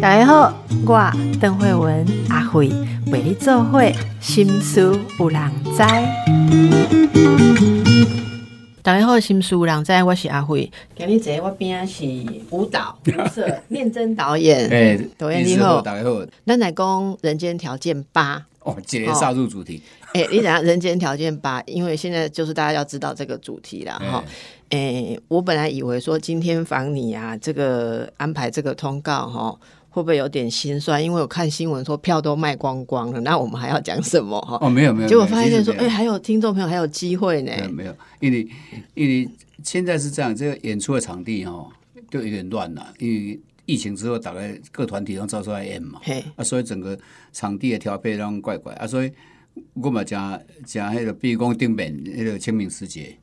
大家好，我邓慧文阿慧为你做会心思有人知。大家好，心思有人知，我是阿慧。今日坐我边是舞蹈舞社 念真导演。哎，导演你好，大家好。咱来讲《人间条件八》哦，直接杀入主题。哎，你讲《人间条件八》，因为现在就是大家要知道这个主题了哈。哎，我本来以为说今天访你啊，这个安排这个通告哈。会不会有点心酸？因为我看新闻说票都卖光光了，那我们还要讲什么哈？哦，没有没有，结果发现说，哎，还有听众朋友还有机会呢。没有，因为因为现在是这样，这个演出的场地哈就有点乱了，因为疫情之后，大概各团体都招出来演嘛，啊，所以整个场地的调配让怪怪啊，所以我嘛加加那个，比如讲顶面那个清明时节，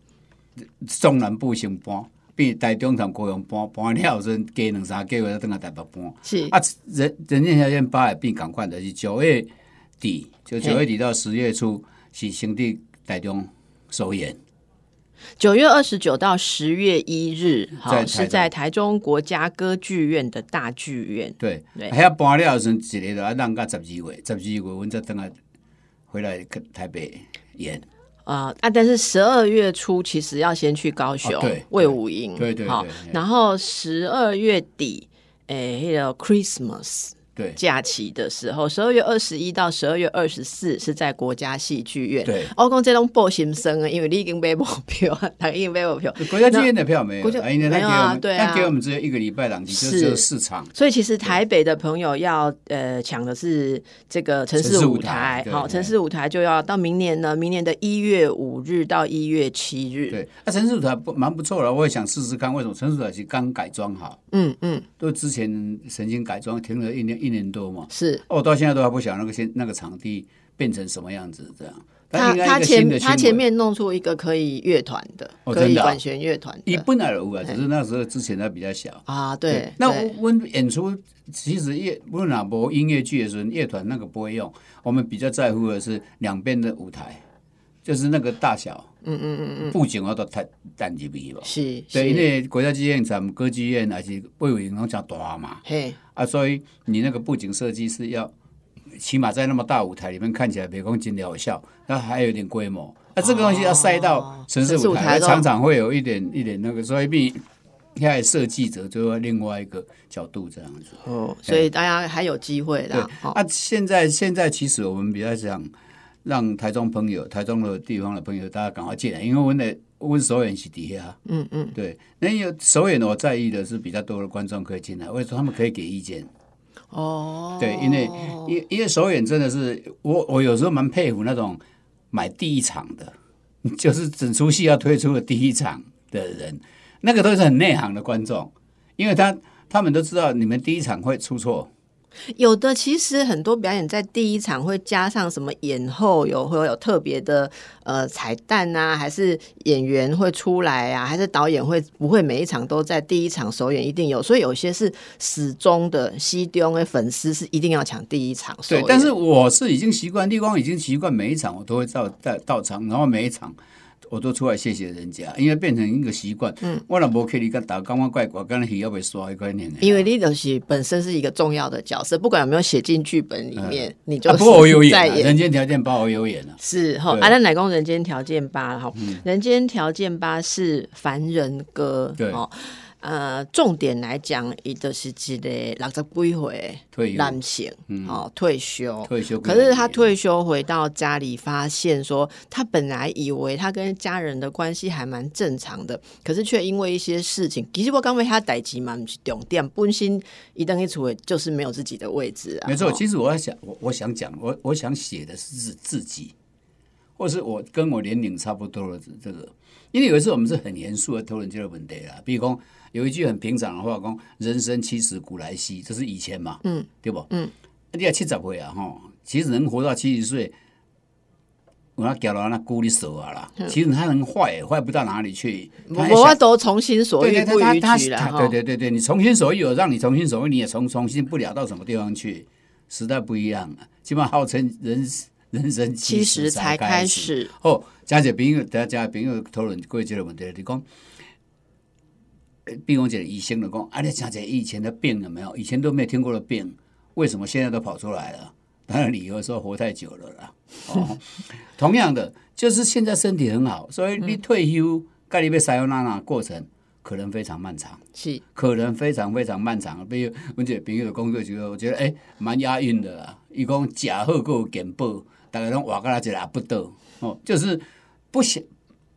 中南部先搬。比台中同高雄搬搬了后，阵加两三个月再等下台北搬。是啊，人人家条件八也变赶快的，是九月底，就九月底到十月初是兄弟台中首演。九月二十九到十月一日，好是在台中国家歌剧院的大剧院。对，还要搬了后阵一个都要让到十二月，十二月我再等下回来台北演。啊啊！但是十二月初其实要先去高雄魏武营，对对对，然后十二月底，哎，那个 Christmas。对，假期的时候，十二月二十一到十二月二十四是在国家戏剧院。对，我讲这种报新生啊，因为你已经买不票，他已经买不票。国家剧院的票没有，没有啊，对啊，他给我们只有一个礼拜档期，就只有四场。所以其实台北的朋友要呃抢的是这个城市舞台，好，城市舞台就要到明年呢，明年的一月五日到一月七日。对，那城市舞台不蛮不错了，我也想试试看，为什么城市舞台是刚改装好？嗯嗯，都之前曾经改装停了一年一。一年多嘛，是哦，到现在都还不晓得那个现那个场地变成什么样子这样。他他前他前面弄出一个可以乐团的，可以管弦乐团。一本来有啊，只是那时候之前它比较小啊。对，那我们演出其实乐不哪播音乐剧的时候，乐团那个不会用。我们比较在乎的是两边的舞台，就是那个大小。嗯嗯嗯嗯，布景我都太单一比吧。是，对，因为国家剧院、咱们歌剧院还是魏伟龙讲大嘛。嘿。啊，所以你那个布景设计是要起码在那么大舞台里面看起来别光景疗效，那还有点规模。那这个东西要塞到城市舞台，常常会有一点一点那个，所以比现在设计者就要另外一个角度这样子。哦，所以大家还有机会的。对，那现在现在其实我们比较想让台中朋友、台中的地方的朋友，大家赶快进来，因为我们的我首演是底下。嗯嗯，对，那有首演我在意的是比较多的观众可以进来，为什么他们可以给意见？哦，对，因为因因为首演真的是我我有时候蛮佩服那种买第一场的，就是整出戏要推出的第一场的人，那个都是很内行的观众，因为他他们都知道你们第一场会出错。有的其实很多表演在第一场会加上什么演后有会有特别的呃彩蛋啊，还是演员会出来啊，还是导演会不会每一场都在第一场首演一定有，所以有些是始终的西丢的粉丝是一定要抢第一场。对，但是我是已经习惯，立光已经习惯每一场我都会到到到场，然后每一场。我都出来谢谢人家，因为变成一个习惯。嗯，我若无去你个打，刚刚怪怪，刚刚鱼要被刷一块钱。因为你就是本身是一个重要的角色，不管有没有写进剧本里面，你就不我有演。人间条件八我有演了。是哈，阿兰奶公人间条件八哈，人间条件八是凡人歌。对。呃，重点来讲，伊就是一个六十几岁男性，哦，退休，退休。可是他退休回到家里，发现说，他本来以为他跟家人的关系还蛮正常的，可是却因为一些事情，其实我刚为他代志嘛，重点本身一旦一出位，就是没有自己的位置啊。没错，其实我在想，我我想讲，我我想写的是自自己，或是我跟我年龄差不多的这个，因为有一次我们是很严肃的讨论这个问题啦，比如讲。有一句很平常的话，讲人生七十古来稀，这是以前嘛，嗯，对不？嗯，你要七十岁啊，哈，其实能活到七十岁，我要搞到那孤立手啊啦。其实他能坏，坏不到哪里去。我都重新所欲不逾矩了。对对对对，你重新所欲，我让你重新所欲，你也重重新不了到什么地方去。时代不一样啊，起码号称人人生七十才开始。哦，加姐朋友，大家加朋友讨论过这个问题，你讲。比如讲医生的讲，啊，你讲这以前的病有没有？以前都没有听过的病，为什么现在都跑出来了？当然理由说活太久了啦。哦，同样的，就是现在身体很好，所以你退休，盖你被塞欧娜娜过程可能非常漫长，是可能非常非常漫长。比如我姐朋友的工作觉得，我觉得哎，蛮押韵的啦。伊讲假好够健保，大家拢话个啦，一拉不得哦，就是不像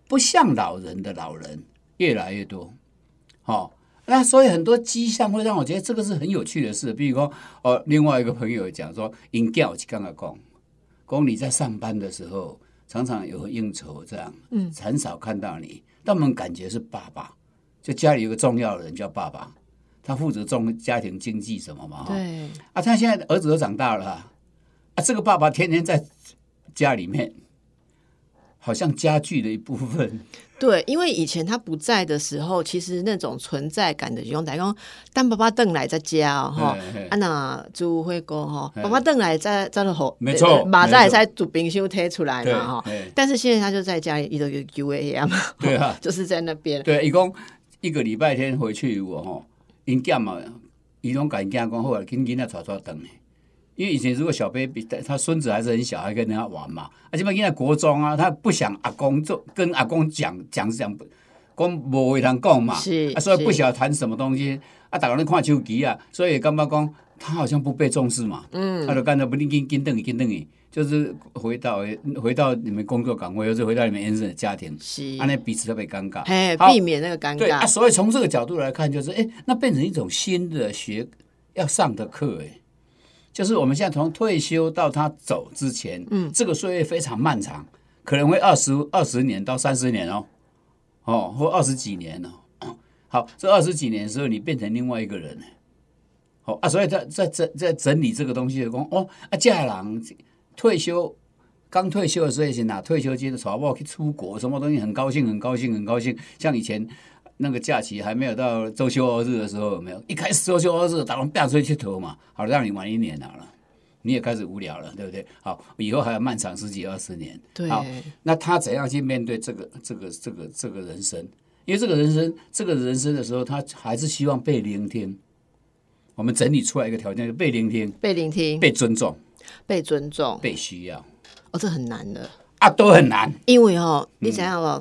不像老人的老人越来越多。哦，那所以很多迹象会让我觉得这个是很有趣的事。比如说，哦，另外一个朋友讲说，因教去刚刚讲，讲你在上班的时候常常有应酬，这样，嗯，很少看到你，但我们感觉是爸爸，就家里有个重要的人叫爸爸，他负责重家庭经济什么嘛，对，啊，他现在儿子都长大了，啊，这个爸爸天天在家里面，好像家具的一部分。对，因为以前他不在的时候，其实那种存在感的用，等于讲，当爸爸邓来在家哈，啊那朱辉哥哈，爸爸邓来在在那吼，没错，马在在煮冰箱贴出来嘛哈，但是现在他就在家里一直有 U A M，对啊，就是在那边，对，一共一个礼拜天回去我哈，因囝嘛，伊拢甲因囝讲好啊，紧紧啊，带带等诶。因为以前如果小 baby 他孙子还是很小，还跟人家玩嘛。而且嘛现在国中啊，他不想阿公做，跟阿公讲讲是讲，讲无为人讲嘛。是，啊，所以不晓得谈什么东西。啊，大家咧看手机啊，所以感觉讲他好像不被重视嘛。嗯。他就干脆不，你跟跟等于跟等于，就是回到回到你们工作岗位，或者回到你们原生的家庭。是。啊，那彼此特别尴尬。哎，避免那个尴尬。对啊，所以从这个角度来看，就是哎，那变成一种新的学要上的课哎。就是我们现在从退休到他走之前，嗯，这个岁月非常漫长，可能会二十二十年到三十年哦，哦，或二十几年哦。好，这二十几年的时候，你变成另外一个人，好啊，所以在在在在整理这个东西的工哦啊，嫁人退休刚退休的时候，先拿退休金的钞票去出国，什么东西很高兴，很高兴，很高兴，像以前。那个假期还没有到周休二日的时候，有没有？一开始周休二日，打龙变出去投嘛，好让你玩一年好了，你也开始无聊了，对不对？好，以后还要漫长十几二十年。对。好，那他怎样去面对这个这个这个这个人生？因为这个人生这个人生的时候，他还是希望被聆听。我们整理出来一个条件，就被聆听，被聆听，被尊重，被尊重，被需要。哦，这很难的啊，都很难。因为哦，你想想哦，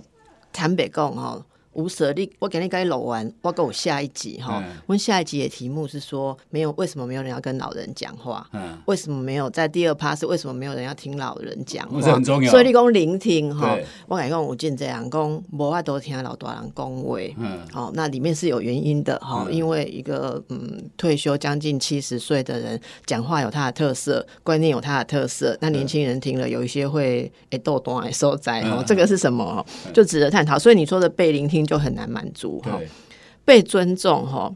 坦白讲哦。无舍利，我给你该录完，我给我下一集哈。问下一集的题目是说，没有为什么没有人要跟老人讲话？嗯，为什么没有在第二趴是为什么没有人要听老人讲话？很重要。所以你讲聆听哈，我感觉我见这样讲，无法多听老大人讲话。嗯，好，那里面是有原因的哈，因为一个嗯退休将近七十岁的人讲话有他的特色，观念有他的特色，那年轻人听了有一些会诶斗短来受灾哦，这个是什么？就值得探讨。所以你说的被聆听。就很难满足哈，被尊重哈，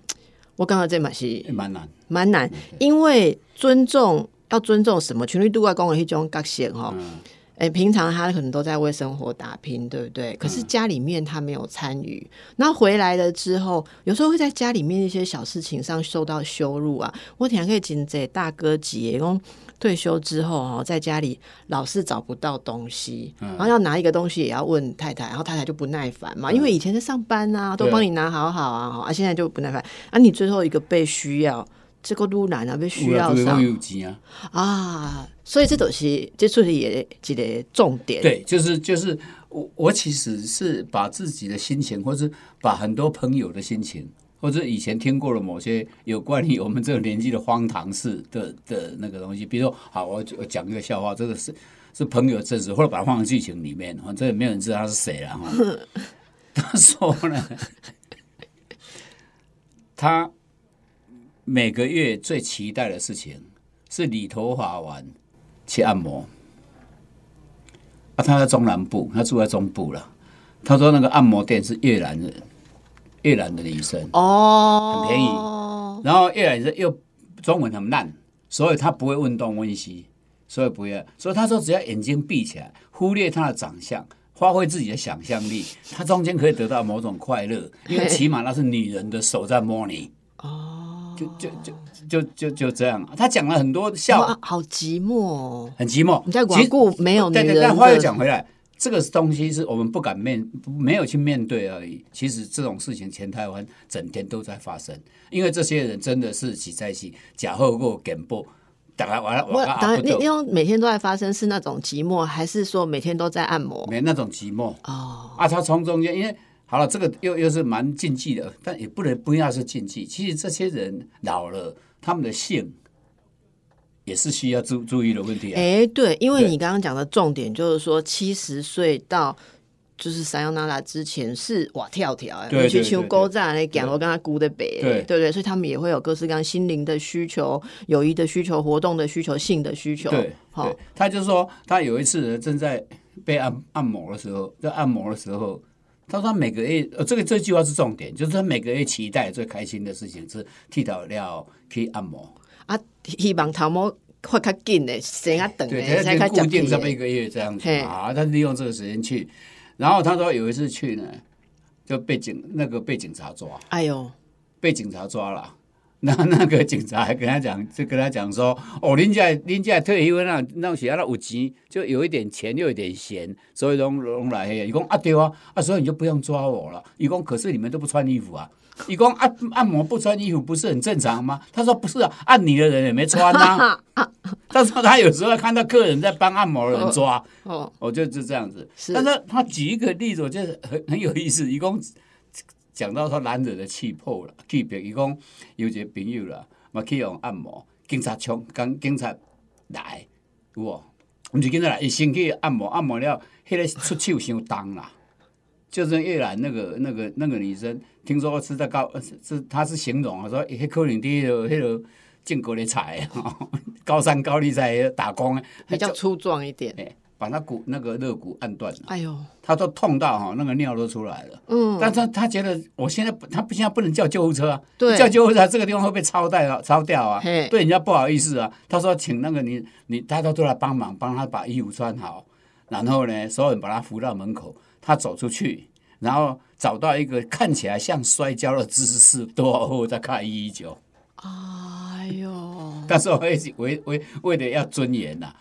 我刚刚这蛮是蛮难，蛮难，因为尊重要尊重什么？权力度外公的一种角色哈。哎，平常他可能都在为生活打拼，对不对？可是家里面他没有参与，然后回来了之后，有时候会在家里面一些小事情上受到羞辱啊。我挺可以请这大哥姐，公退休之后哦，在家里老是找不到东西，然后要拿一个东西也要问太太，然后太太就不耐烦嘛，因为以前在上班啊，都帮你拿好好啊，啊，现在就不耐烦，啊，你最后一个被需要。这个路难啊，被需要上啊，所以这都是这处理也一个重点。对，就是就是我我其实是把自己的心情，或是把很多朋友的心情，或者以前听过的某些有关于我们这个年纪的荒唐事的的那个东西，比如说，好，我我讲一个笑话，这个是是朋友真实，或者把它放在剧情里面，反正没有人知道他是谁了哈。他说呢，他。每个月最期待的事情是理头发完去按摩。啊，他在中南部，他住在中部了。他说那个按摩店是越南人，越南的女生哦，很便宜。然后越南人又中文很烂，所以他不会问东问西，所以不要。所以他说只要眼睛闭起来，忽略他的长相，发挥自己的想象力，他中间可以得到某种快乐，因为起码那是女人的手在摸你哦。就就就就就就这样，他讲了很多笑，好寂寞，很寂寞。你在光顾没有对对，但话又讲回来，这个东西是我们不敢面没有去面对而已。其实这种事情全台湾整天都在发生，因为这些人真的是挤在一起假后过简报，大概完了我完了，当然，你因为每天都在发生，是那种寂寞，还是说每天都在按摩？没那种寂寞哦，啊。他从中间，因为好了，这个又又是蛮禁忌的，但也不能不要是禁忌。其实这些人老了，他们的性也是需要注注意的问题啊。哎，对，因为你刚刚讲的重点就是说，七十岁到就是三幺娜娜之前是哇跳跳啊，你去求勾站那讲，我跟他估的北，对对不对？所以他们也会有各式各样心灵的需求、友谊的需求、活动的需求、性的需求。对，好对，他就说他有一次呢正在被按按摩的时候，在按摩的时候，他说他每个月，呃，这个这句话是重点，就是他每个月期待最开心的事情是剃头料可以按摩，啊，希望头毛会较紧的，生较长对，的，才较他就固定。这么一个月这样子，啊，他利用这个时间去，然后他说有一次去呢，就被警那个被警察抓，哎呦，被警察抓了。那 那个警察还跟他讲，就跟他讲说，哦，恁家恁家退休那那时候那有钱，就有一点钱又有点闲，所以拢拢来黑。伊讲啊对啊，啊所以你就不用抓我了。伊讲可是你们都不穿衣服啊。伊讲按按摩不穿衣服不是很正常吗？他说不是啊，按你的人也没穿啊。他说他有时候看到客人在帮按摩的人抓，哦，我就就这样子。是但是他举一个例子，我觉得很很有意思。一共讲到说男人的气魄了，气魄，伊讲有一个朋友啦，嘛去用按摩，警察冲，刚警察来，有无？毋是警察来，伊先去按摩，按摩了，迄、个出手伤重啦。就是越南那个那个那个女生，听说是在高，是是她是形容啊，说迄可能伫迄个迄个建国的菜，高山高丽在打工，比较粗壮一点。哎，把他骨那个肋骨按断了，哎呦，他都痛到哈，那个尿都出来了。嗯，但他他觉得我现在他不现在不能叫救护车啊，对。叫救护车这个地方会被超带啊，超掉啊嘿，对人家不好意思啊。他说请那个你你大家都来帮忙，帮他把衣服穿好，然后呢，所有人把他扶到门口，他走出去，然后找到一个看起来像摔跤的姿势，多少后再看一一九。哎呦，但是我为为为为了要尊严呐、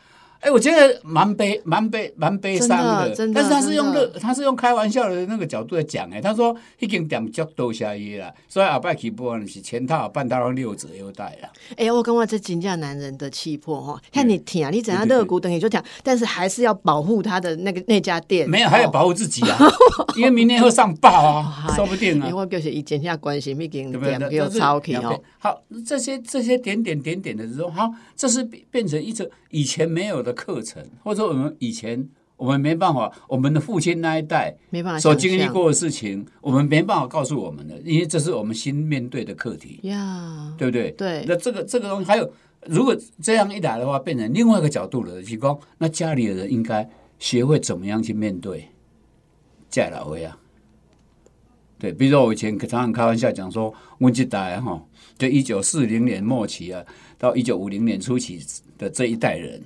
哎，我觉得蛮悲蛮悲蛮悲伤的，真的真的但是他是用乐，他是用开玩笑的那个角度来讲，哎，他说已经点足多下伊啦，所以后摆起播是全套半套拢六折优待啦。哎、我感觉这真正男人的气魄哈，看你听啊，你怎样肋骨等于就讲，但是还是要保护他的那个那家店，没有，还要哦保护自己啊，因为明天会上报啊，说不定啊因为。我就是以前下关系，已经？点给我这是抄起哦。好，这些这些点点点点的时候，好，这是变变成一种以前没有的课程，或者说我们以前我们没办法，我们的父亲那一代没办法所经历过的事情，我们没办法告诉我们的，因为这是我们新面对的课题，呀，对不对？对那这个这个东西还有，如果这样一来的话，变成另外一个角度了，提供那家里的人应该学会怎么样去面对家老位啊。对，比如说我以前常常开玩笑讲说，我这代哈，就一九四零年末期啊，到一九五零年初期的这一代人，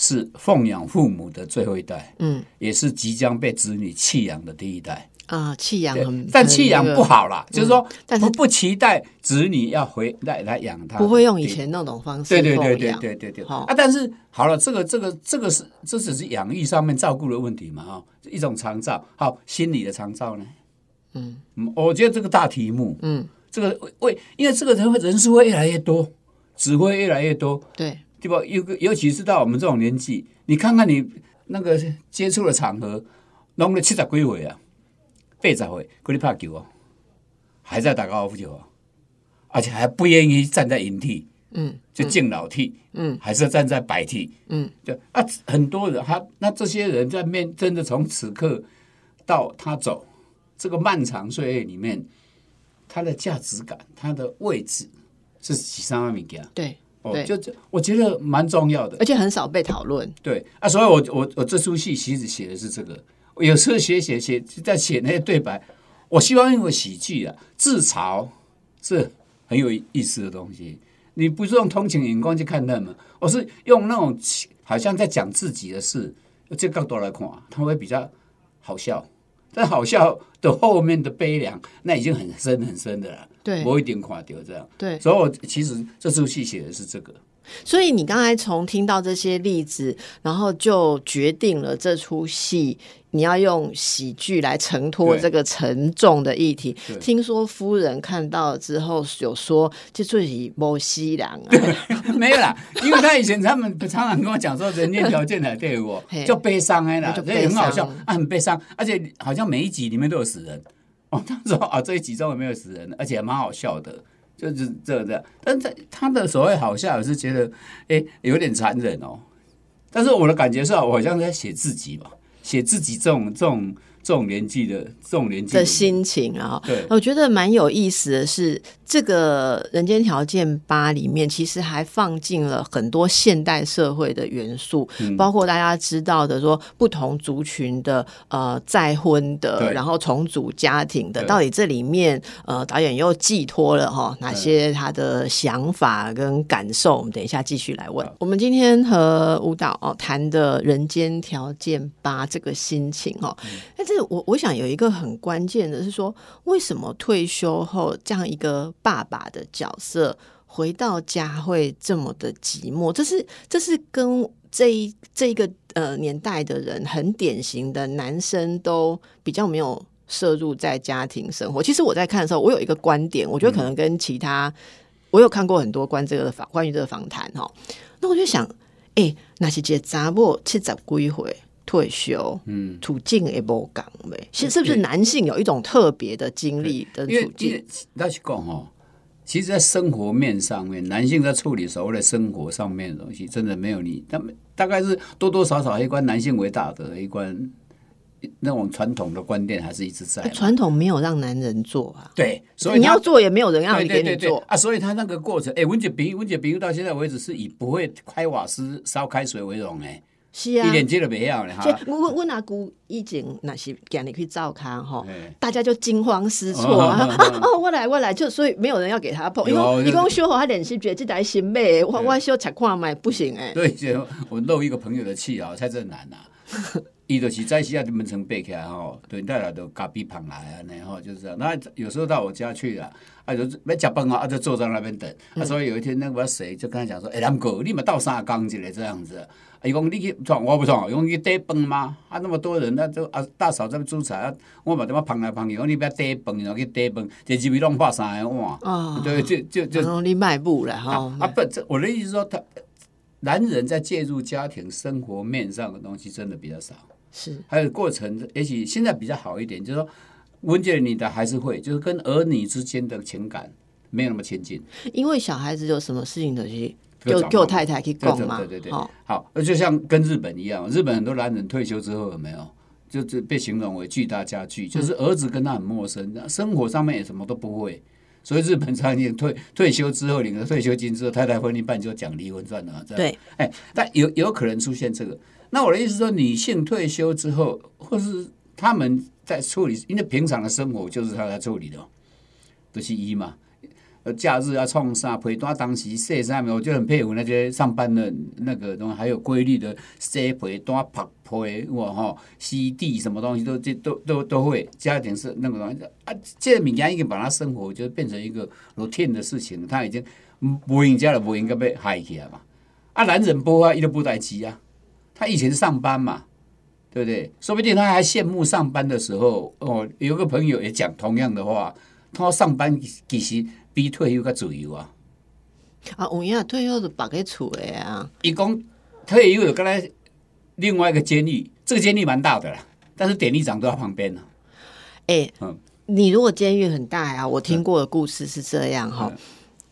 是奉养父母的最后一代，嗯。也是即将被子女弃养的第一代。啊，弃养很，但弃养不，好啦，就是说，嗯但是不不期待子女要回来来养他，不会用以前那种方式对对对对对对对。啊！但是好了，这个这个这个是这只是养育上面照顾的问题嘛哈，一种长照，好心理的长照呢？嗯。嗯，我觉得这个大题目，嗯，这个为因为这个人会人数会越来越多，只会越来越多，对，对吧？尤尤其是到我们这种年纪，你看看你那个接触的场合，弄了七十几岁啊，八十岁，跟你拍球哦，还在打高尔夫球哦，而且还不愿意站在营地，嗯就敬老替，嗯，还是站在白替，嗯，对啊，很多人他那这些人在面真的从此刻到他走这个漫长岁月里面，他的价值感、他的位置是几三万米件对，哦，对就这我觉得蛮重要的而。且很少被讨论。对啊，所以我我我这出戏其实写的是这个。我有时候写写写在写那些对白，我希望用个喜剧啊，自嘲是很有意思的东西。你不是用同情眼光去看他们，我是用那种好像在讲自己的事，这个角度来看，他会比较好笑。但好笑的后面的悲凉，那已经很深很深的了，对我一点垮掉这样。对，所以我其实这出戏写的是这个。所以你刚才从听到这些例子，然后就决定了这出戏你要用喜剧来承托对这个沉重的议题对。听说夫人看到之后有说，这就是摩西凉啊，没有啦，因为他以前他们常常跟我讲说，人间条件的对我嘿就悲伤哎啦，就所以很好笑啊，很悲伤，而且好像每一集里面都有死人。哦，他说啊，这一集中有没有死人，而且蛮好笑的，就是这这样。但在他的所谓好笑，我是觉得哎有点残忍哦。但是我的感觉是，我好像在写自己吧，写自己这种这种这种年纪的这种年纪的心情啊。对我觉得蛮有意思的是，这个《人间条件八》里面其实还放进了很多现代社会的元素，嗯。包括大家知道的说不同族群的呃再婚的，然后重组家庭的，到底这里面呃导演又寄托了哈哪些他的想法跟感受？我们等一下继续来问。我们今天和舞蹈哦谈的《人间条件八》这个心情哦，但是我我想有一个很关键的是说，为什么退休后这样一个爸爸的角色回到家会这么的寂寞？这是这是跟这一这一个呃年代的人很典型的男生都比较没有摄入在家庭生活。其实我在看的时候，我有一个观点，我觉得可能跟其他、我有看过很多关这个访关于这个访谈哈，那我就想，哎、那是这查某七十几回退休，嗯，处境也无讲呗，是是不是男性有一种特别的经历跟因为因处境？那去讲哦，其实，在生活面上面，男性在处理所谓的生活上面的东西，真的没有你，他们大概是多多少少一关男性为大的一关，那种传统的观念还是一直在嘛。传统没有让男人做啊，对，所以你要做也没有人要你给你做。啊，所以他那个过程，哎，文姐比文姐比喻到现在为止是以不会开瓦斯烧开水为荣哎，是啊一，点接都没有呢所以哈。我我阿姑以前那是叫你去照看哈哎，大家就惊慌失措啊！哦，我来我来，就所以没有人要给他碰，因有为一共修好他脸是觉得这台新买，我对我修才看买不行哎。对，就我漏一个朋友的气啊，蔡正南呐、伊就是在西亚的门城背起来吼，对，带来都咖啡旁来啊，然后就是这样。那有时候到我家去了，啊就要吃饭啊，啊就坐在那边等。啊，所以有一天那个谁就跟他讲说，哎、欸，南哥，你们倒三缸一个这样子。啊，伊讲你去创，我不闯，用去带饭吗？啊，那么多人，那就啊大嫂在那煮菜啊，我嘛他妈旁来旁去，讲你不要带饭，然后去带饭，这几位弄破三个碗，哦。对，就就就然后你迈步了哈啊，啊不，这我的意思是说，他男人在介入家庭生活面上的东西真的比较少，是。还有过程，也许现在比较好一点，就是说，温姐你的还是会，就是跟儿女之间的情感没有那么亲近。因为小孩子有什么事情的去就找给我太太去对讲嘛，对对对，哦好，就像跟日本一样，日本很多男人退休之后有没有，就是被形容为巨大家具，就是儿子跟他很陌生，生活上面也什么都不会。所以日本常年退退休之后领了退休金之后，太太婚一办就讲离婚算了，这样对，哎，但有有可能出现这个。那我的意思说，女性退休之后，或是他们在处理，因为平常的生活就是他在处理的，都、就是一嘛。呃，假日要创啥陪单当时洗啥面，我就很佩服那些上班的那个东西，还有规律的洗陪单、拍陪哇哈、吸地什么东西都这都都都会。家庭是那个东西啊，这个物件已经把他生活就变成一个 routine 的事情，他已经不应该了，不应该被害起来嘛。啊，男人不啊，一都不待机啊。他以前上班嘛，对不对？说不定他还羡慕上班的时候哦。有个朋友也讲同样的话，他说上班其实比退休较自由啊。啊，有影退休就绑在厝的啊，伊讲退休有刚才另外一个监狱，这个监狱蛮大的啦，但是典狱长都在旁边呢。哎、嗯你如果监狱很大呀，我听过的故事是这样哈嗯，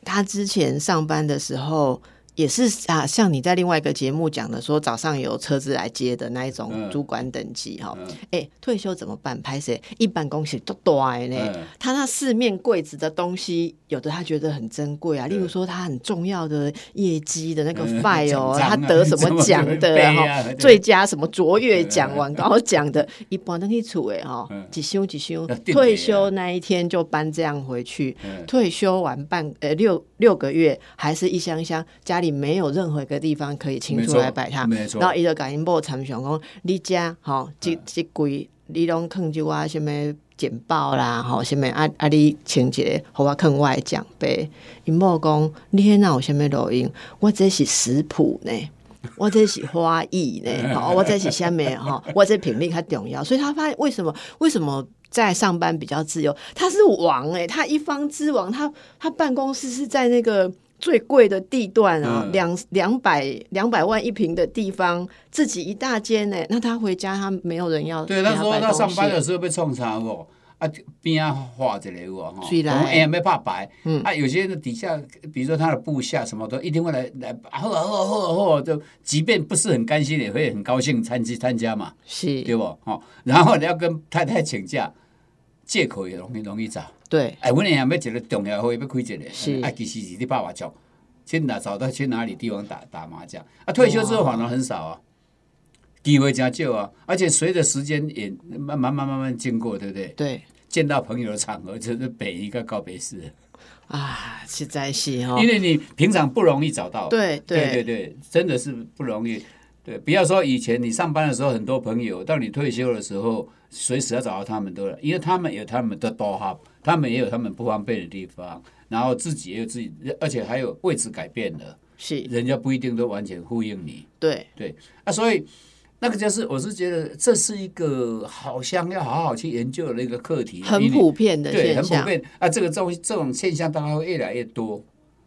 他之前上班的时候。也是啊，像你在另外一个节目讲的，说早上有车子来接的那一种嗯。主管等级哈。嗯。哎、退休怎么办？拍谁？一般公司都大的呢。嗯。他那四面柜子的东西，有的他觉得很珍贵啊，例如说他很重要的业绩的那个嗯。file，他得什么奖的杯啊？哈、最佳什么卓越奖、晚高奖的，一般都去厝诶哈嗯，几休几休退休那一天就搬这样回去，嗯。退休完半呃六六个月，还是一箱箱，家里没有任何一个地方可以清出来摆它，没错然后伊就甲因某参详讲，你家吼，这这柜你拢囥就我什么简报啦，吼，什么啊啊，你请一个互我坑外奖杯。因某讲，你迄那有啥物录音？我这是食谱呢，我这是花艺呢，吼，我这是虾米吼，我这品味较重要。所以他发现为什么？为什么？在上班比较自由，他是王哎，他一方之王，他他办公室是在那个最贵的地段啊，两两百两百万一平的地方，自己一大间呢。那他回家，他没有人要。对，他说他上班的时候被冲查不？啊，边啊画一个我哈，哎呀没怕白，啊有些底下，比如说他的部下什么都一定会来来，好好好好，就即便不是很甘心，也会很高兴参加参加嘛，是，对不？哦，然后你要跟太太请假，借口也容易容易找。对，哎，我那样要一个重要会要开一个，是，啊其实是你爸爸教，去哪找到去哪里地方打打麻将，啊退休之后反而很少啊。机会加旧啊，而且随着时间也慢慢慢慢慢经过，对不对？对，见到朋友的场合就是北一个告别式。啊，实在是哈，因为你平常不容易找到，对。对对对，真的是不容易。对，不要说以前你上班的时候很多朋友，到你退休的时候，随时要找到他们都，因为他们有他们的多哈，他们也有他们不方便的地方，然后自己也有自己，而且还有位置改变了，是人家不一定都完全呼应你，对对啊，所以。那个就是，我是觉得这是一个好像要好好去研究的一个课题，很普遍的对，很普遍啊。这个这种这种现象当然会越来越多，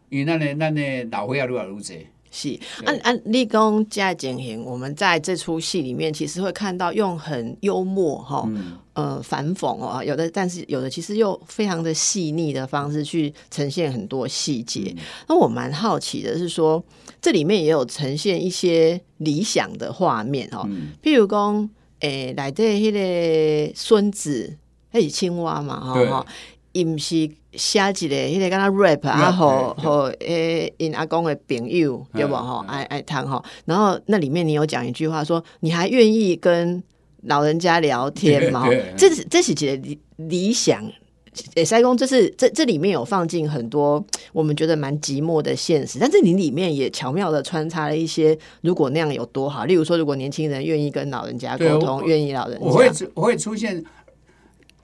因为那那那那老会要如何如此。是，按按立功加减刑，我们在这出戏里面其实会看到用很幽默哈，呃反讽哦，有的但是有的其实又非常的细腻的方式去呈现很多细节。那我蛮好奇的是说。这里面也有呈现一些理想的画面哦，譬如讲，诶，来这迄个孙子，那是青蛙嘛，哈，伊毋是写一个迄个跟他 rap 啊，和和诶，因阿公的朋友对不吼，爱爱谈吼，然后那里面你有讲一句话说，你还愿意跟老人家聊天吗？这是这是几个理理想。诶，塞公，这是这这里面有放进很多我们觉得蛮寂寞的现实，但是你里面也巧妙的穿插了一些，如果那样有多好。例如说，如果年轻人愿意跟老人家沟通，愿意老人，我会我会出现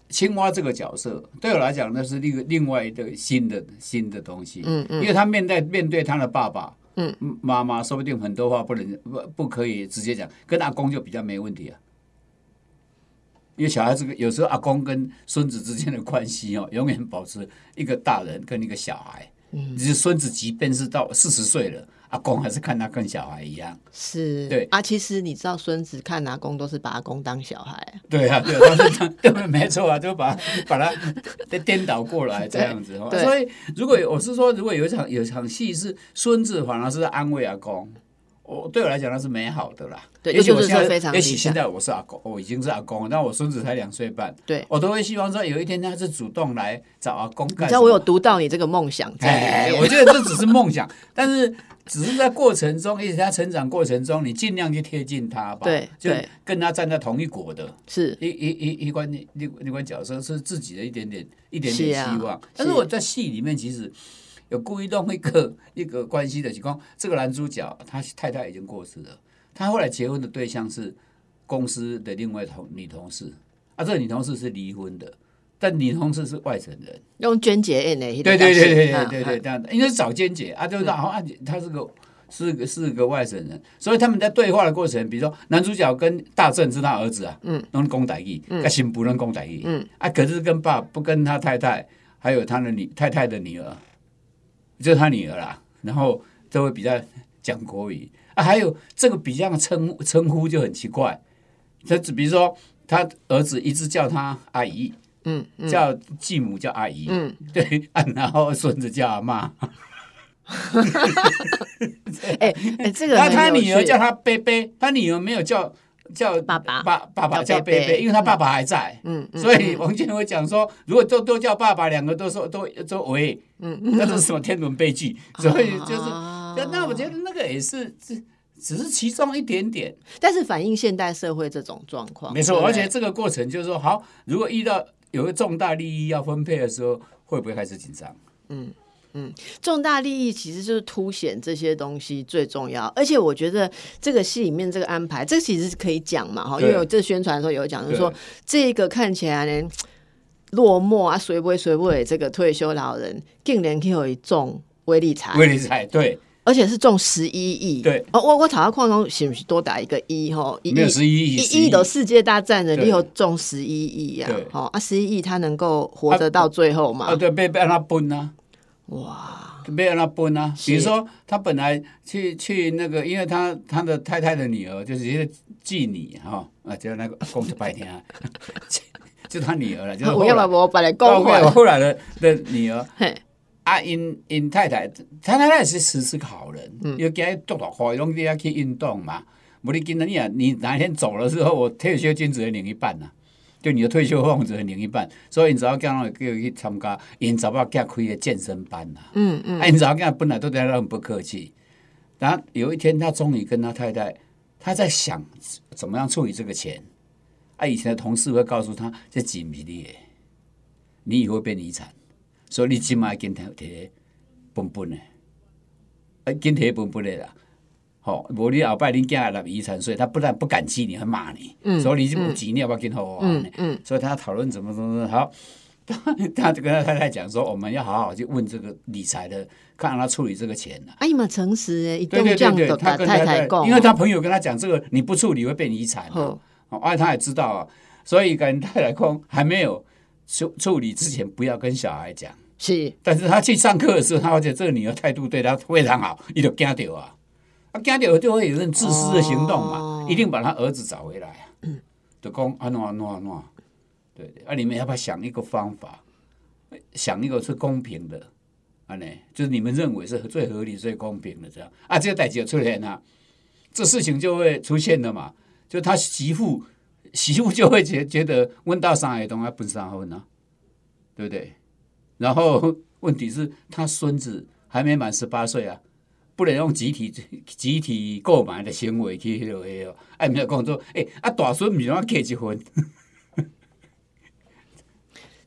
青蛙这个角色，对我来讲那是另另外一个新的新的东西。嗯嗯，因为他面对面对他的爸爸，嗯妈妈，说不定很多话不能不不可以直接讲，跟阿公就比较没问题啊。因为小孩子有时候阿公跟孙子之间的关系哦，永远保持一个大人跟一个小孩。嗯，就是孙子即便是到四十岁了，阿公还是看他跟小孩一样。是，对啊，其实你知道，孙子看阿公都是把阿公当小孩。对啊，对，他是 对，没错啊，就把把他颠倒过来这样子。所以，如果我是说，如果有一场有一场戏是孙子反而是安慰阿公。我对我来讲那是美好的啦。对，也许我现在，也许现在我是阿公，我已经是阿公，但我孙子才两岁半。对，我都会希望说有一天他是主动来找阿公。你知道我有读到你这个梦想在我觉得这只是梦想，但是只是在过程中，一直他成长过程中，你尽量去贴近他吧。对，就跟他站在同一国的，是一一一一关一一关角色是自己的一点点一点点希望。但是我在戏里面其实。有故意弄一个一个关系的情况，这个男主角他太太已经过世了，他后来结婚的对象是公司的另外同女同事，啊，这个女同事是离婚的，但女同事是外省人，用娟姐演的，对对对对对对对，这样的，因为找娟姐啊，就是啊，他是个是个是个外省人，所以他们在对话的过程，比如说男主角跟大正是他儿子啊，嗯，能讲台语，他新不能讲台语，嗯，啊，可是跟爸不跟他太太，还有他的女太太的女儿。就是他女儿啦，然后都会比较讲国语。啊，还有这个比较称称呼就很奇怪，他比如说他儿子一直叫他阿姨，嗯，叫继母叫阿姨，嗯，对，然后孙子叫阿妈，哎哎，这个他他女儿叫他贝贝，他女儿没有叫。叫爸爸，爸爸爸叫贝贝，因为他爸爸还在，嗯，所以王建伟讲说，如果都都叫爸爸，两个都说都都喂，嗯，那是什么天伦悲剧？所以就是，那我觉得那个也是只只是其中一点点，但是反映现代社会这种状况，没错。而且这个过程就是说，好，如果遇到有个重大利益要分配的时候，会不会开始紧张？嗯。嗯，重大利益其实就是凸显这些东西最重要，而且我觉得这个戏里面这个安排，这其实是可以讲嘛哈，因为我这宣传的时候有讲，就是说这个看起来呢，落寞啊，随不随不这个退休老人，竟然可以中威力财，威力财对，而且是中十一亿。对，哦，我我查到矿工是不是多打一个一吼？没有十一亿，一亿的世界大战的，你有中十一亿呀？哦啊，十一亿他能够活得到最后吗？啊，对，被被他崩啊！哇，没有那崩啊！比如说他本来去去那个，因为他他的太太的女儿就是一个妓女哈啊，就那个公主白天啊。就他女儿了，就是后来我把来告后来的的女儿。啊，因因太太，他太太是是是个好人，又给他多多花，用你要去运动嘛。无你今日你啊，你哪一天走了之后，我退休金只能领一半呐，就你的退休俸只能领一半。所以你只要叫他去参加，因早把给他开的健身班呐。嗯嗯。啊，因早给他本来都对他很不客气，然后有一天他终于跟他太太，他在想怎么样处理这个钱。啊！以前的同事会告诉他：“这几米的，你以后变遗产，所以你起码跟他提本本的，啊，跟提本本的啦。好，无你后摆你囝来遗产，所以他不但不感激你，还骂你。嗯，所以你就不急，你要不要跟好？嗯嗯。所以他讨论怎么怎么好，他就跟他太太讲说：我们要好好去问这个理财的，看让他处理这个钱啊。哎呀妈，诚实哎，对对对对，他跟太太讲，因为他朋友跟他讲，这个你不处理会变遗产。哦，而且他也知道啊，所以跟太太讲，还没有处处理之前，不要跟小孩讲。是，但是他去上课的时候，他发现这个女儿态度对他非常好，他就惊掉啊，啊惊掉就会有人自私的行动嘛，一定把他儿子找回来啊。嗯，就讲啊喏喏喏，对对，啊你们要不要想一个方法，想一个是公平的，啊呢，就是你们认为是最合理、最公平的这样啊，这个代志出现啊，这事情就会出现的嘛。就他媳妇，媳妇就会觉觉得问到上海东要分三分啊，对不对？然后问题是，他孙子还没满十八岁啊，不能用集体 集体购买的行为去那个，哎，没有讲说，哎，啊大孙唔要给结婚。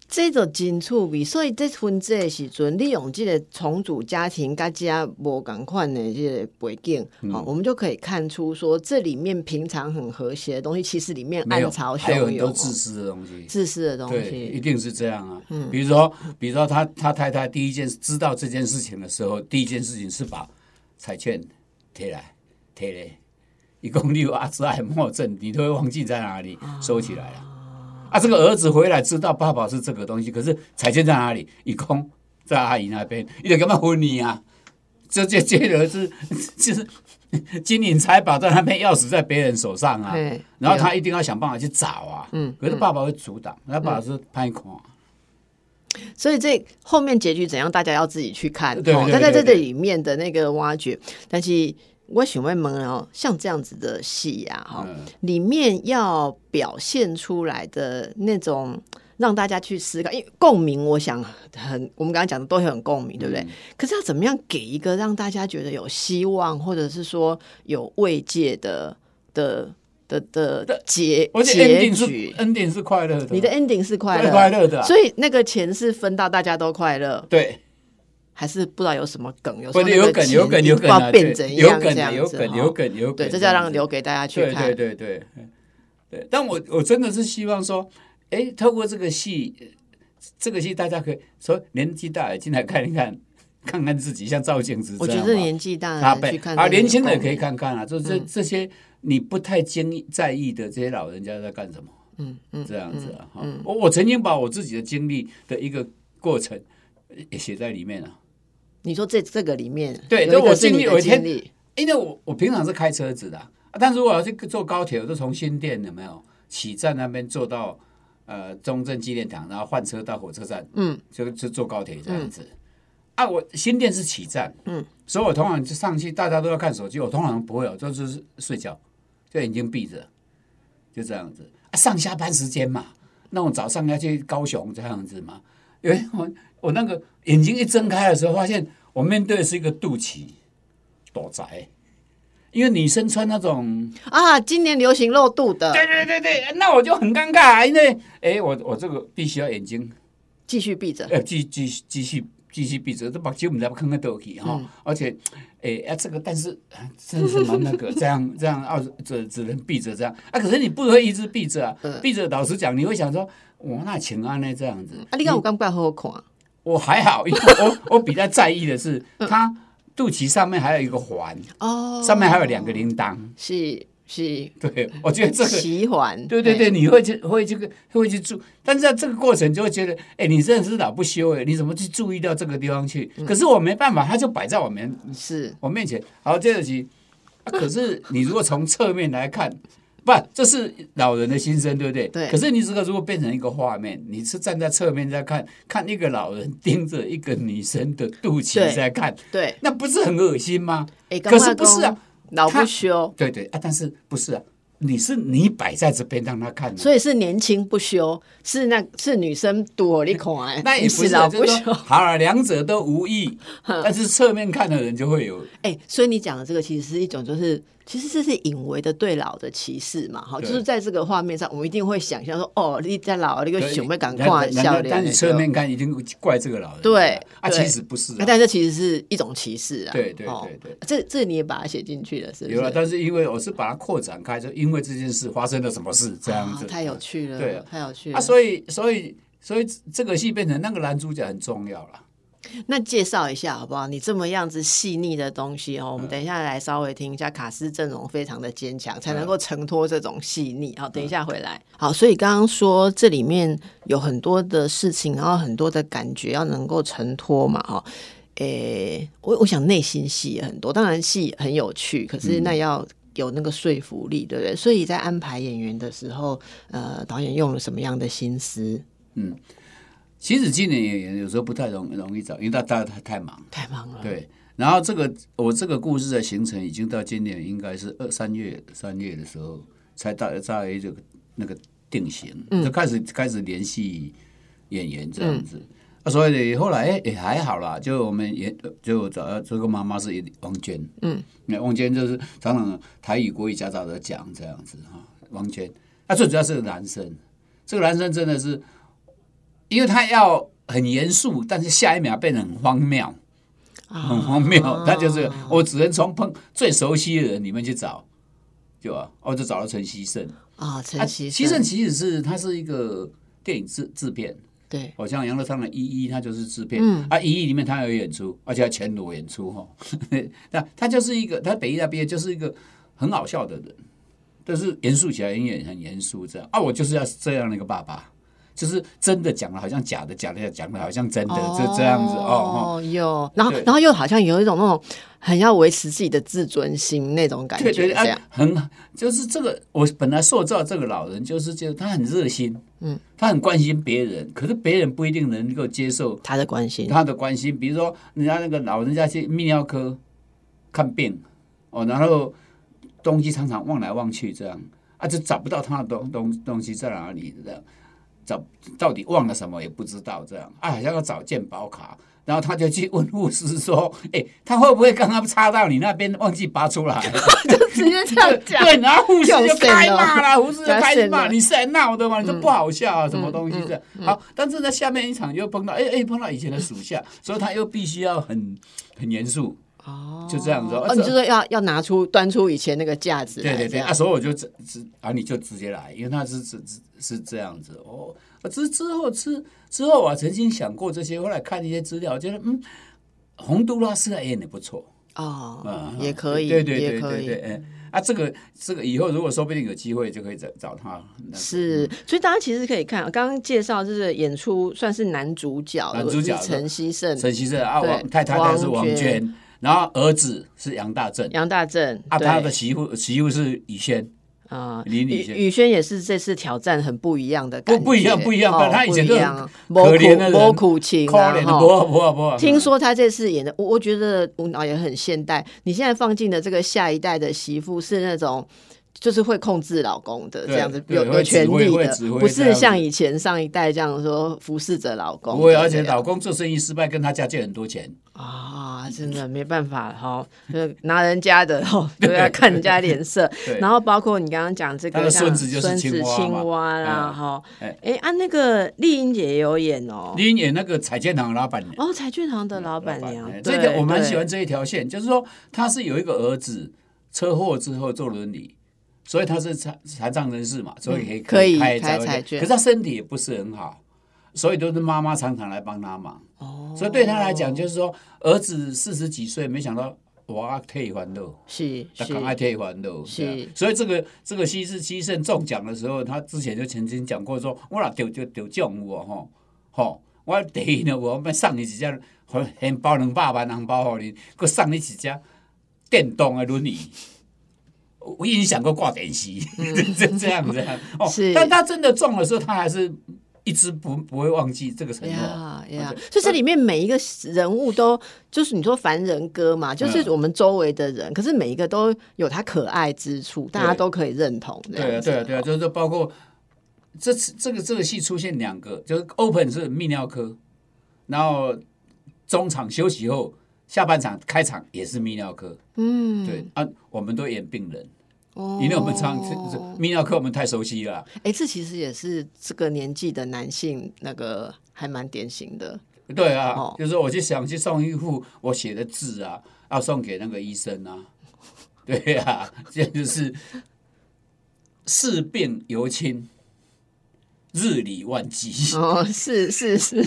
这就真趣味，所以在婚这的时阵，利用这个重组家庭，大家无共款的这个背景，好，我们就可以看出说，这里面平常很和谐的东西，其实里面暗潮汹涌，还有很多自私的东西，自私的东西，一定是这样啊。嗯，比如说，比如说他他太太第一件知道这件事情的时候，第一件事情是把彩券贴来贴嘞，一共六阿兹海默症，你都会忘记在哪里收起来了。啊，这个儿子回来知道爸爸是这个东西，可是彩券在哪里？一空在阿姨那边，你得干嘛昏你啊？这这这儿子就是金银财宝在那边，钥匙在别人手上啊。然后他一定要想办法去找啊。嗯。可是爸爸会阻挡，他爸爸是拍空。所以这后面结局怎样，大家要自己去看。对对对。但在这里面的那个挖掘，但是。我喜欢蒙哦，像这样子的戏呀，哈，里面要表现出来的那种让大家去思考，因为共鸣，我想很，我们刚刚讲的都很共鸣，对不对？可是要怎么样给一个让大家觉得有希望，或者是说有慰藉的的的的结结局？ending 是快乐的，你的 ending 是快乐快乐的，所以那个钱是分到大家都快乐，对。还是不知道有什么梗，有什么有梗，有梗，有梗啊！变怎样这样子？有梗，有梗，有梗。对，这就要让留给大家去看。对对对对对。但我我真的是希望说，哎，透过这个戏，这个戏大家可以说年纪大了进来看一看，看看自己，像照镜子。我觉得年纪大了去看啊，年轻人也可以看看啊。就这这些你不太经在意的这些老人家在干什么？嗯嗯，这样子啊。嗯，我我曾经把我自己的经历的一个过程也写在里面了。你说这这个里面，对，就我经历有一天，因为我我平常是开车子的，但如果要去坐高铁，我就从新店有没有起站那边坐到呃中正纪念堂，然后换车到火车站，嗯，就就坐高铁这样子。啊，我新店是起站，嗯，所以我通常就上去，大家都要看手机，我通常不会有，就是睡觉，就眼睛闭着，就这样子。啊，上下班时间嘛，那我早上要去高雄这样子嘛，因为我。我那个眼睛一睁开的时候，发现我面对的是一个肚脐躲宅，因为女生穿那种啊，今年流行露肚的，对对对对，那我就很尴尬，因为哎，我我这个必须要眼睛继续闭着，呃，继继继续继续闭着，这把酒唔知道看看倒去哈，而且，诶，啊，这个但是真的是蛮那个，这样 这样啊，只只能闭着这样。啊，可是你不会一直闭着啊，闭着，老实讲，你会想说，我，那请安呢这样子，啊，你看我刚刚好好看，我还好，我 我比较在意的是，它肚脐上面还有一个环，哦，上面还有两个铃铛，是。是，对，我觉得这个 喜欢，对对对，你会去会这个会去注，但是在这个过程就会觉得，哎，你真的是老不休哎，你怎么去注意到这个地方去？可是我没办法，它就摆在我面，是我面前。好，接着起，可是你如果从侧面来看，不，这是老人的心声，对不对？对。可是你这个如果变成一个画面，你是站在侧面在看，看一个老人 盯着一个女生的肚脐在看，对，那不是很恶心吗？哎，可是不是啊。老不休，对对啊，但是不是啊？你是你摆在这边让他看，所以是年轻不休，是那是女生多你看，那也不是老不休。好了，两者都无益，但是侧面看的人就会有。哎，所以你讲的这个其实是一种就是。其实这是隐微的对老的歧视嘛，哈，就是在这个画面上，我们一定会想象说，哦，你在老那个熊被赶快笑脸，但你侧面看一定怪这个老人，对，啊，其实不是，但这其实是一种歧视啊，对对对对，这这你也把它写进去了，是有了，但是因为我是把它扩展开，就因为这件事发生了什么事这样子，太有趣了，对，太有趣了，啊，所以所以所以这个戏变成那个男主角很重要了。那介绍一下好不好？你这么样子细腻的东西哦，我们等一下来稍微听一下。卡斯阵容非常的坚强，才能够承托这种细腻。好，等一下回来。好，所以刚刚说这里面有很多的事情，然后很多的感觉要能够承托嘛，哈。诶，我我想内心戏也很多，当然戏很有趣，可是那要有那个说服力，对不对？所以在安排演员的时候，呃，导演用了什么样的心思？嗯。其实今年演员有时候不太容容易找，因为大大家太太忙，太忙了。对，然后这个我这个故事的形成已经到今年应该是二三月三月的时候才到在这个那个定型，就开始开始联系演员这样子。啊，所以后来也还好啦，就我们也就找到这个妈妈是王娟，嗯，那王娟就是常常台语国语夹杂的讲这样子哈，王娟。那最主要是个男生，这个男生真的是。因为他要很严肃，但是下一秒变得很荒谬，很荒谬。他就是我只能从碰最熟悉的人里面去找，就啊，我就找到陈希胜啊，陈希希胜其实是他是一个电影制制片，对，好像杨乐昌的一一他就是制片，嗯。啊一一里面他有演出，而且全裸演出哈，那他就是一个他北艺大毕业就是一个很好笑的人，但是严肃起来也很严肃这样。啊，我就是要这样的一个爸爸。就是真的讲了，好像假的；假的讲的，好像真的，就这样子哦。哦，有，然后，然后又好像有一种那种很要维持自己的自尊心那种感觉，这样很就是这个。我本来塑造这个老人，就是觉得他很热心，嗯，他很关心别人，可是别人不一定能够接受他的关心，他的关心。比如说，人家那个老人家去泌尿科看病哦，然后东西常常望来望去，这样啊，就找不到他的东东东西在哪里这样。找到底忘了什么也不知道，这样啊，好像要找健保卡，然后他就去问护士说：“ 哎，他会不会刚刚插到你那边忘记拔出来？” 就直接这样讲。对，然后护士就开骂了，护士就开始骂：“你是来闹的吗？你这不好笑啊，什么东西这样？”好，但是在下面一场又碰到，哎哎，碰到以前的属下，所以他又必须要很很严肃。哦，就这样子哦，你就说要要拿出端出以前那个架子，对对对，啊，所以我就直直啊，你就直接来，因为他是是是这样子哦。之之后之之后，我曾经想过这些，后来看一些资料，觉得嗯，洪都拉斯演的不错哦，嗯，也可以，对对对对对，嗯啊，这个这个以后如果说不定有机会，就可以找找他。是，所以大家其实可以看，刚刚介绍就是演出算是男主角，男主角陈希胜，陈希胜啊，王太太太是王娟。然后儿子是杨大正，杨大正啊，他的媳妇媳妇是雨轩。啊，林宇轩，宇轩也是这次挑战很不一样的，不不一样不一样，他以前都可怜的人，苦情啊，不不不，听说他这次演的，我我觉得舞蹈也很现代。你现在放进的这个下一代的媳妇是那种。就是会控制老公的这样子，有有权利的，不是像以前上一代这样说服侍着老公。不会，而且老公做生意失败，跟他家借很多钱。啊，哇，真的没办法哈，就拿人家的哈，都要看人家脸色。然后包括你刚刚讲这个孙子就是青蛙啦，哈，哎，啊那个丽英姐也有演哦，丽英演那个彩券行老板。娘哦，彩券行的老板娘，这个我蛮喜欢这一条线，就是说他是有一个儿子车祸之后坐轮椅，所以他是残残障人士嘛，所以可以开彩券，可是他身体也不是很好。所以都是妈妈常常来帮他忙，哦。所以对他来讲，就是说儿子四十几岁，没想到我要退还乐，是他赶快退还乐，是。所以这个这个西施七圣中奖的时候，他之前就曾经讲过，说我若丢就丢奖我吼吼，我第一呢，我要送你一只红包两百万红包给你，佮送你一只电动的轮椅，我已经想过挂电视，这这样子哦。但他真的中的时候，他还是。一直不不会忘记这个承诺呀呀！就这里面每一个人物都就是你说凡人歌嘛，就是我们周围的人，可是每一个都有他可爱之处，大家都可以认同。对啊，对啊，对啊，就是包括这次这个这个戏出现两个，就是 open 是泌尿科，然后中场休息后下半场开场也是泌尿科。嗯，对啊，我们都演病人。因为我们唱泌尿科，我们太熟悉了。哎，这其实也是这个年纪的男性，那个还蛮典型的。对啊，就是我就想去送一副我写的字啊，要送给那个医生啊。对啊，这就是视病由亲。日理万机哦，是是是，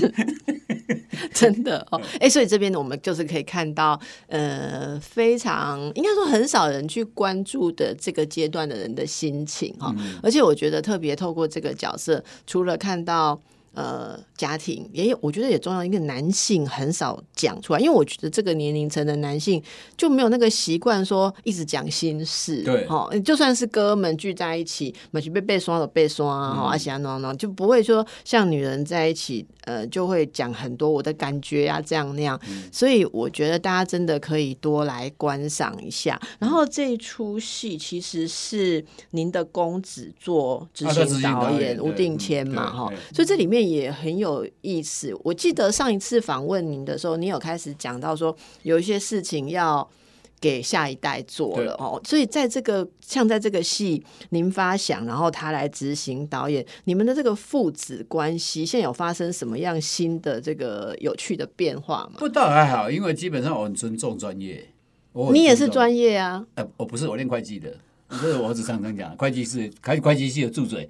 真的哦，哎，所以这边呢，我们就是可以看到，呃，非常应该说很少人去关注的这个阶段的人的心情哈，而且我觉得特别透过这个角色，除了看到。呃，家庭也有，我觉得也重要。一个男性很少讲出来，因为我觉得这个年龄层的男性就没有那个习惯说一直讲心事。对，哈，就算是哥们聚在一起，买去被被刷了被刷啊，哈，而且喏喏，就不会说像女人在一起，呃，就会讲很多我的感觉啊，这样那样。所以我觉得大家真的可以多来观赏一下。然后这一出戏其实是您的公子做执行导演吴定谦嘛，哈，所以这里面。也很有意思。我记得上一次访问您的时候，你有开始讲到说有一些事情要给下一代做了哦。所以在这个像在这个戏，您发想，然后他来执行导演，你们的这个父子关系，现在有发生什么样新的这个有趣的变化吗？不倒还好，因为基本上我很尊重专业。你也是专业啊？呃，我不是，我练会计的。这是我儿子常常讲，会计师开会计系的住嘴。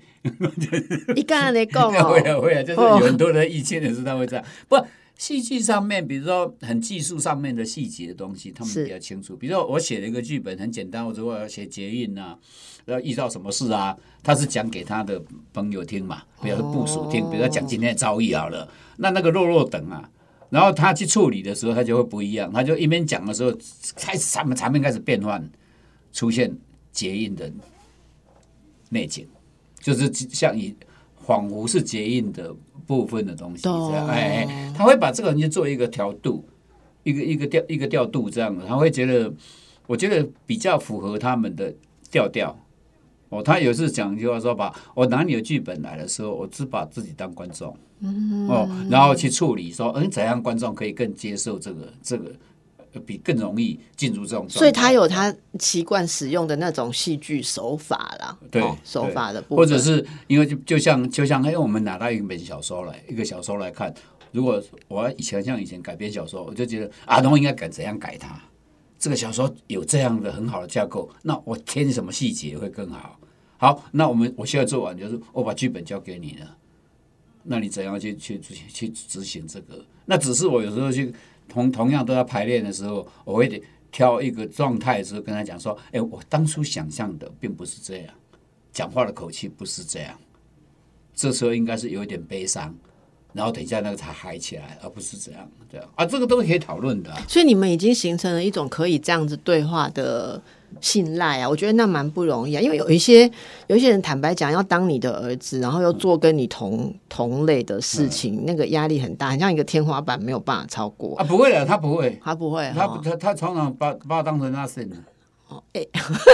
你刚刚在讲 会啊会啊，就是有很多的意见的时候，他会这样。不，戏剧上面，比如说很技术上面的细节的东西，他们比较清楚。比如说我写了一个剧本，很简单，我如果要写捷运啊，要遇到什么事啊，他是讲给他的朋友听嘛，比如说部署听，比如说讲今天的遭遇好了，那那个弱弱等啊，然后他去处理的时候，他就会不一样。他就一边讲的时候，开始场面场面开始变换，出现。结印的内景，就是像以仿佛是结印的部分的东西这样，哎哎，他会把这个东西做一个调度，一个一个调一个调度这样的，他会觉得，我觉得比较符合他们的调调。哦，他有次讲一句话说：“吧我拿你的剧本来的时候，我只把自己当观众，哦，然后去处理说，嗯，怎样观众可以更接受这个这个。”比更容易进入这种，所以他有他习惯使用的那种戏剧手法啦，对手法的部分，或者是因为就就像就像哎，我们拿到一本小说来，一个小说来看，如果我以前像以前改编小说，我就觉得阿东应该改怎样改它，这个小说有这样的很好的架构，那我添什么细节会更好？好，那我们我现在做完就是我把剧本交给你了，那你怎样去去去执行这个？那只是我有时候去。同同样都要排练的时候，我会挑一个状态的时候跟他讲说：“哎，我当初想象的并不是这样，讲话的口气不是这样，这时候应该是有一点悲伤，然后等一下那个才嗨起来，而不是这样，这样啊，这个都可以讨论的。所以你们已经形成了一种可以这样子对话的。”信赖啊，我觉得那蛮不容易啊，因为有一些有一些人坦白讲要当你的儿子，然后又做跟你同同类的事情，那个压力很大，很像一个天花板，没有办法超过啊。不会的，他不会，他不会，他他他常常把把我当成那谁呢？哦，哎，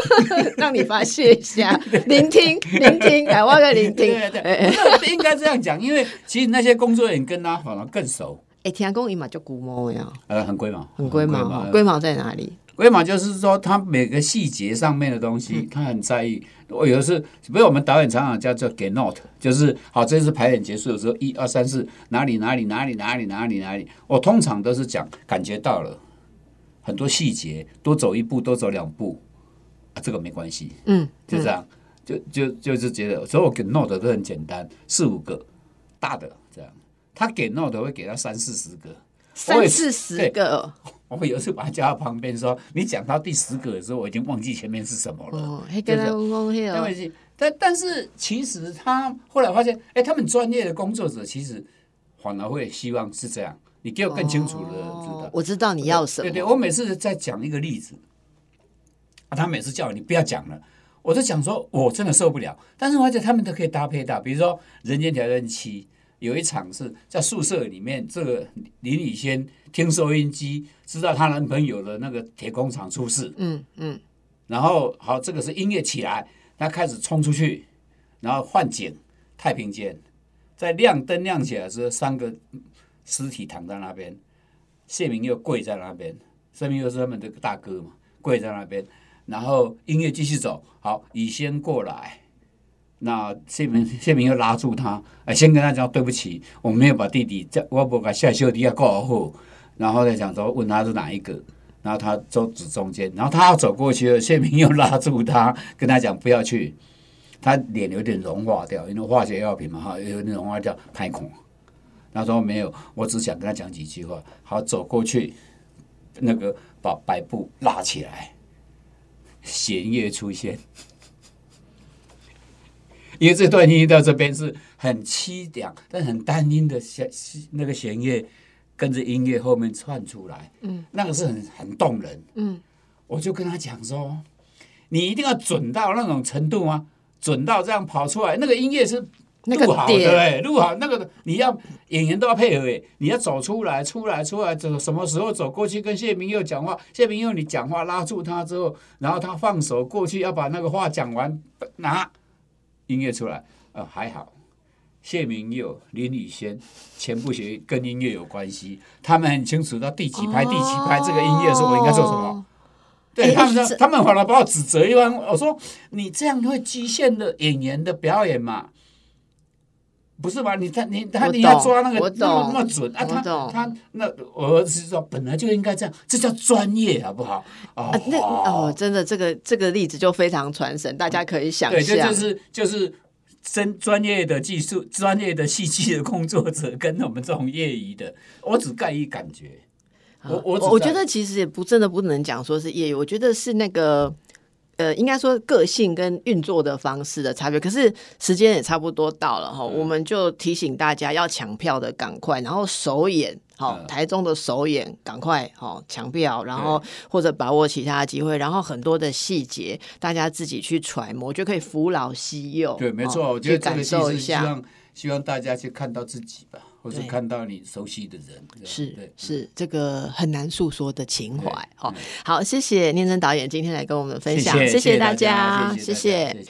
让你发泄一下，聆听聆听，我要聆听，对对对，应该这样讲，因为其实那些工作人员跟他反而更熟。哎，天公伊嘛叫古猫呀，呃，很龟毛，很龟毛，龟毛在哪里？龟毛就是说，他每个细节上面的东西，他很在意。我有的是，不是我们导演常常叫做给 note，就是好，这次排演结束的时候，一二三四，哪里哪里哪里哪里哪里哪里，我通常都是讲感觉到了很多细节，多走一步，多走两步，啊，这个没关系，嗯，就这样，就就就是觉得，所以我给 note 都很简单，四五个大的这样，他给 note 会给他三四十个，三四十个。我有一次把他叫到旁边说：“你讲到第十个的时候，我已经忘记前面是什么了。”但但是其实他后来发现，哎，他们专业的工作者其实反而会希望是这样。你给我更清楚的知道，我知道你要什么。对对，我每次在讲一个例子，啊，他每次叫你不要讲了，我就讲说我真的受不了。但是而且他们都可以搭配到，比如说《人间挑战七》。有一场是在宿舍里面，这个林雨轩听收音机，知道她男朋友的那个铁工厂出事。嗯嗯。然后好，这个是音乐起来，她开始冲出去，然后换景，太平间，在亮灯亮起来的时候，三个尸体躺在那边，谢明又跪在那边，谢明又是他们的大哥嘛，跪在那边，然后音乐继续走，好，雨轩过来。那谢明谢明又拉住他，哎，先跟他讲对不起，我没有把弟弟在，我不把下修弟要告好，然后再讲说问他是哪一个，然后他就指中间，然后他要走过去了，谢明又拉住他，跟他讲不要去，他脸有点融化掉，因为化学药品嘛哈，有点融化掉，太恐。他说没有，我只想跟他讲几句话，好走过去，那个把白布拉起来，弦乐出现。因为这段音乐到这边是很凄凉，但很单音的弦那个弦乐跟着音乐后面串出来，嗯，那个是很很动人，嗯，我就跟他讲说，你一定要准到那种程度吗？准到这样跑出来，那个音乐是录好，对不对？录好那个你要演员都要配合，哎，你要走出来，出来，出来，走什么时候走过去跟谢明佑讲话？谢明佑你讲话拉住他之后，然后他放手过去要把那个话讲完，拿。音乐出来，呃，还好。谢明佑、林宇轩全部学跟音乐有关系，他们很清楚到第几拍、第几拍这个音乐的时候，我应该做什么。对他们，他们反而把我指责一番。我说：“你这样会局限的演员的表演嘛？不是吧？你他你他你要抓那个那么那么准啊？他他那我儿子说本来就应该这样，这叫专业好不好？啊，那哦，真的，这个这个例子就非常传神，大家可以想象，对，就是就是真专业的技术、专业的戏剧的工作者跟我们这种业余的，我只盖一感觉。我我我觉得其实也不真的不能讲说是业余，我觉得是那个。呃，应该说个性跟运作的方式的差别，可是时间也差不多到了哈，我们就提醒大家要抢票的赶快，然后首演好台中的首演赶快好抢票，然后或者把握其他的机会，然后很多的细节大家自己去揣摩，我觉得可以扶老西幼。对，没错，我觉得感受一下，希望希望大家去看到自己吧。或者看到你熟悉的人，是是这个很难诉说的情怀。好，好，谢谢念真导演今天来跟我们分享，谢谢大家，谢谢。